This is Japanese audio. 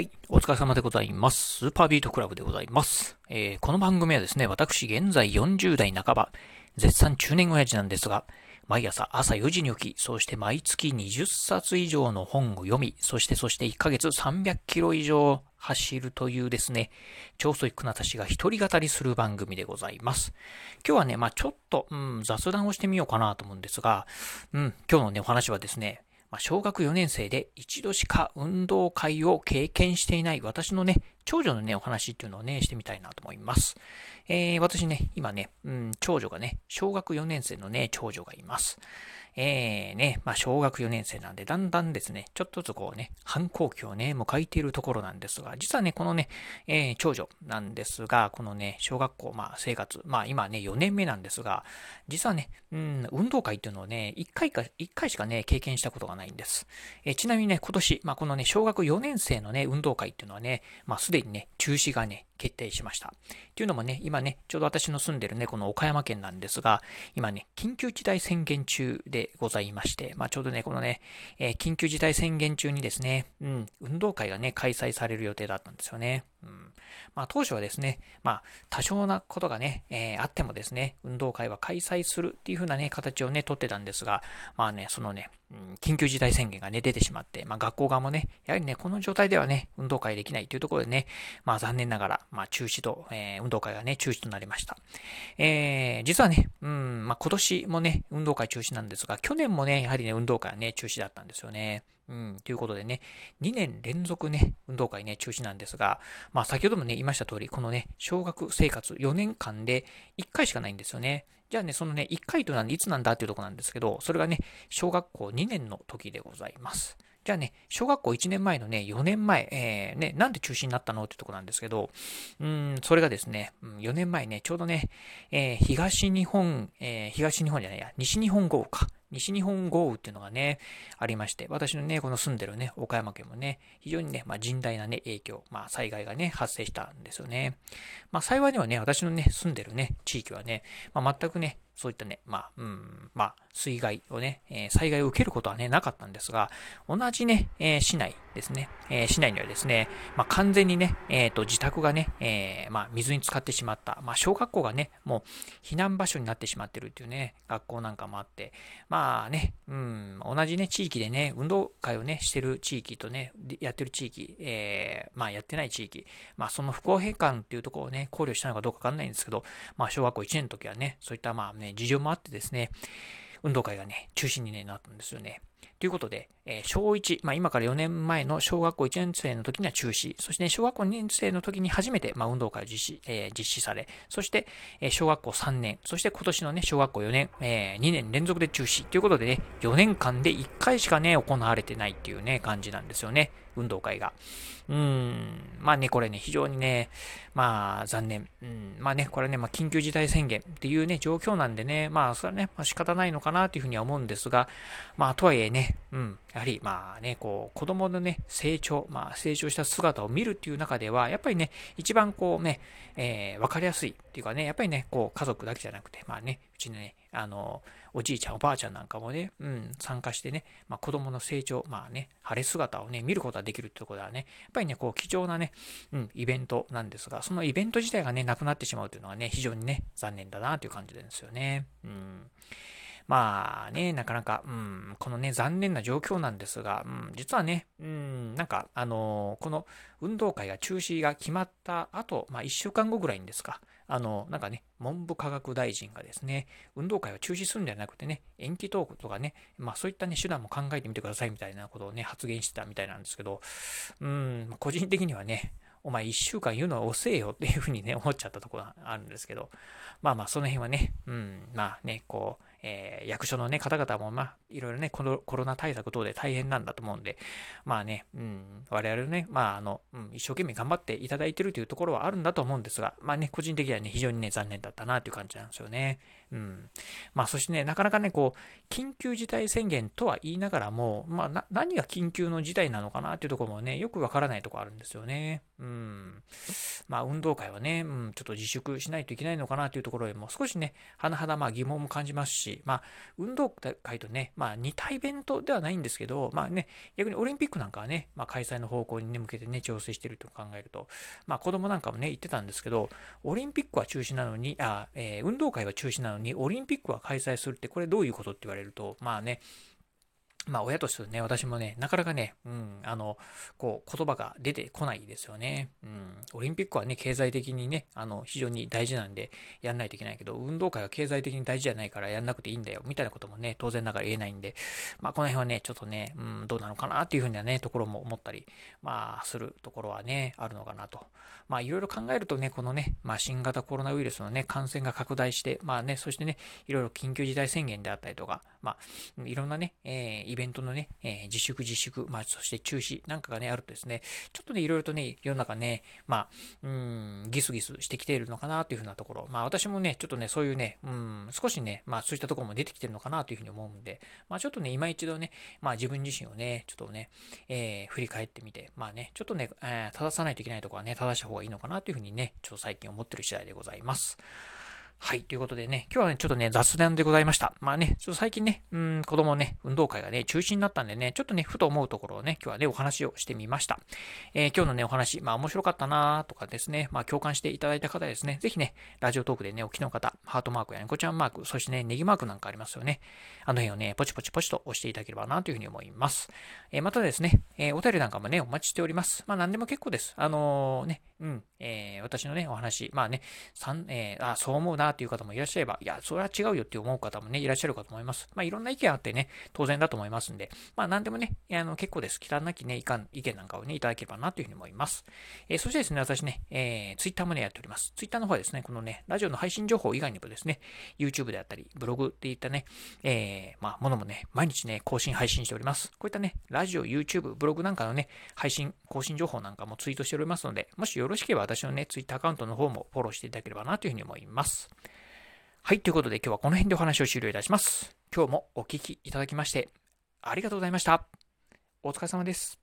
はい。お疲れ様でございます。スーパービートクラブでございます。えー、この番組はですね、私現在40代半ば、絶賛中年親父なんですが、毎朝朝4時に起き、そして毎月20冊以上の本を読み、そしてそして1ヶ月300キロ以上走るというですね、超ソイックな私が一人語りする番組でございます。今日はね、まあちょっと、うん、雑談をしてみようかなと思うんですが、うん、今日のね、お話はですね、まあ、小学4年生で一度しか運動会を経験していない私のね、長女のね、お話っていうのをね、してみたいなと思います。えー、私ね、今ね、うん、長女がね、小学4年生のね、長女がいます。えー、ね、まあ、小学4年生なんで、だんだんですね、ちょっとずつこうね、反抗期をね、迎えているところなんですが、実はね、このね、えー、長女なんですが、このね、小学校、まあ、生活、まあ、今ね、4年目なんですが、実はね、うん、運動会っていうのをね、1回か、1回しかね、経験したことがないんです。えー、ちなみにね、今年、まあ、このね、小学4年生のね、運動会っていうのはね、まあ、すでにね、中止がね、決定しました。っていうのもね、今ね、ちょうど私の住んでるね、この岡山県なんですが、今ね、緊急事態宣言中でございまして、まあちょうどね、このね、えー、緊急事態宣言中にですね、うん、運動会がね、開催される予定だったんですよね。うん、まあ当初はですね、まあ多少なことがね、えー、あってもですね、運動会は開催するっていう風なね、形をね、とってたんですが、まあね、そのね、緊急事態宣言がね、出てしまって、まあ学校側もね、やはりね、この状態ではね、運動会できないというところでね、まあ残念ながら、まあ中止と、えー、運動会がね、中止となりました。えー、実はね、うん、まあ今年もね、運動会中止なんですが、去年もね、やはりね、運動会はね、中止だったんですよね。うん、ということでね、2年連続ね、運動会ね、中止なんですが、まあ先ほどもね、言いました通り、このね、小学生活4年間で1回しかないんですよね。じゃあね、そのね、1回というのはいつなんだっていうとこなんですけど、それがね、小学校2年の時でございます。じゃあね、小学校1年前のね、4年前、えー、ね、なんで中止になったのってとこなんですけど、うん、それがですね、4年前ね、ちょうどね、えー、東日本、えー、東日本じゃないや、西日本豪雨か。西日本豪雨っていうのがね、ありまして、私のね、この住んでるね、岡山県もね、非常にね、まあ、甚大なね、影響、まあ、災害がね、発生したんですよね。まあ、幸いにはね、私のね、住んでるね、地域はね、まあ、全くね、そういったね、まあ、うん、まあ、水害をね、えー、災害を受けることはね、なかったんですが、同じね、えー、市内ですね、えー、市内にはですね、まあ、完全にね、えっ、と、自宅がね、えまあ、水に浸かってしまった、まあ、小学校がね、もう避難場所になってしまってるっていうね、学校なんかもあって、まあね、うん、同じね、地域でね、運動会をね、してる地域とね、やってる地域、えまあ、やってない地域、まあ、その不公平感っていうところをね、考慮したのかどうかわかんないんですけど、まあ、小学校1年の時はね、そういったまあね、事情もあってですね、運動会がね、中止に、ね、なったんですよね。ということで、えー、小1、まあ、今から4年前の小学校1年生の時には中止、そして、ね、小学校2年生の時に初めて、まあ、運動会を実施、えー、実施され、そして、えー、小学校3年、そして今年のね、小学校4年、え2年連続で中止。ということでね、4年間で1回しかね、行われてないっていうね、感じなんですよね、運動会が。うーん、まあね、これね、非常にね、まあ、残念。うん、まあね、これね、まあ、緊急事態宣言っていうね、状況なんでね、まあ、それはね、まあ、仕方ないのかなというふうには思うんですが、まあ、とはいえね、うん、やはり、まあね、こう、子供のね、成長、まあ、成長した姿を見るっていう中では、やっぱりね、一番こうね、えー、わかりやすいっていうかね、やっぱりね、こう、家族だけじゃなくて、まあね、うちのね、あの、おじいちゃん、おばあちゃんなんかもね、うん、参加してね、まあ、子供の成長、まあね、晴れ姿をね、見ることができるってところはね、やっぱりね、こう、貴重なね、うん、イベントなんですが、そのイベント自体がね、なくなってしまうというのはね、非常にね、残念だなという感じですよね。うん。まあね、なかなか、うん、このね、残念な状況なんですが、うん、実はね、うん、なんか、あのー、この運動会が中止が決まった後、まあ1週間後ぐらいにですか、あの、なんかね、文部科学大臣がですね、運動会を中止するんじゃなくてね、延期トークとかね、まあそういったね、手段も考えてみてくださいみたいなことをね、発言してたみたいなんですけど、うん、個人的にはね、お前一週間言うのは遅えよっていうふうにね、思っちゃったところがあるんですけど、まあまあその辺はね、うん、まあね、こう、えー、役所のね、方々も、まあ、いろいろね、このコロナ対策等で大変なんだと思うんで、まあね、うん、我々ね、まあ、あの、うん、一生懸命頑張っていただいてるというところはあるんだと思うんですが、まあね、個人的にはね、非常にね、残念だったなという感じなんですよね。うん。まあ、そしてね、なかなかね、こう、緊急事態宣言とは言いながらも、まあ、何が緊急の事態なのかなっていうところもね、よくわからないところあるんですよね。うん。まあ、運動会はね、うん、ちょっと自粛しないといけないのかなというところへも少しね、甚だまあ疑問も感じますし、し、まあ、運動会とね、まあ、似たイベントではないんですけど、まあね、逆にオリンピックなんかはね、まあ、開催の方向に、ね、向けてね、調整してると考えると、まあ、子供なんかもね、言ってたんですけど、オリンピックは中止なのに、あ、えー、運動会は中止なのに、オリンピックは開催するって、これどういうことって言われると、まあね、まあ、親としてね、私もね、なかなかね、うん、あの、こう、言葉が出てこないですよね。うん、オリンピックはね、経済的にね、あの、非常に大事なんで、やんないといけないけど、運動会は経済的に大事じゃないからやんなくていいんだよ、みたいなこともね、当然ながら言えないんで、まあ、この辺はね、ちょっとね、うん、どうなのかなっていうふうなね、ところも思ったり、まあ、するところはね、あるのかなと。まあ、いろいろ考えるとね、このね、まあ、新型コロナウイルスのね、感染が拡大して、まあね、そしてね、いろいろ緊急事態宣言であったりとか、まあ、いろんなね、えー、イベベントのね、えー、自粛自粛、まあ、そして中止なんかがね、あるとですね、ちょっとね、いろいろとね、世の中ね、まあ、うん、ギスギスしてきているのかなというふうなところ、まあ、私もね、ちょっとね、そういうね、うん、少しね、まあ、そういったところも出てきてるのかなというふうに思うんで、まあ、ちょっとね、今一度ね、まあ、自分自身をね、ちょっとね、えー、振り返ってみて、まあね、ちょっとね、えー、正さないといけないところはね、正した方がいいのかなというふうにね、ちょっと最近思ってる次第でございます。はい。ということでね、今日はね、ちょっとね、雑談でございました。まあね、ちょっと最近ね、うん、子供ね、運動会がね、中止になったんでね、ちょっとね、ふと思うところをね、今日はね、お話をしてみました。えー、今日のね、お話、まあ面白かったなーとかですね、まあ共感していただいた方ですね、ぜひね、ラジオトークでね、お聞きの方、ハートマークや猫ちゃんマーク、そしてね、ネギマークなんかありますよね。あの辺をね、ポチポチポチと押していただければなというふうに思います。えー、またですね、えー、お便りなんかもね、お待ちしております。まあ何でも結構です。あのね、うん、えー、私のね、お話、まあね、んえー、あ、そう思うなという方もいらっしゃれば、いや、それは違うよって思う方もね、いらっしゃるかと思います。まあ、いろんな意見あってね、当然だと思いますんで、まあ、なんでもね、あの、結構です。忌憚なきね、意見なんかをね、いただければなというふうに思います。えー、そしてですね、私ね、えー、ツイッターもね、やっております。ツイッターの方はですね、このね、ラジオの配信情報以外にもですね、YouTube であったり、ブログっていったね、えー、まあ、ものもね、毎日ね、更新配信しております。こういったね、ラジオ、YouTube、ブログなんかのね、配信、更新情報なんかもツイートしておりますので、もしよろしければ私のね、ツイッターアカウントの方もフォローしていただければなというふうに思います。はい、ということで今日はこの辺でお話を終了いたします。今日もお聴きいただきましてありがとうございました。お疲れ様です。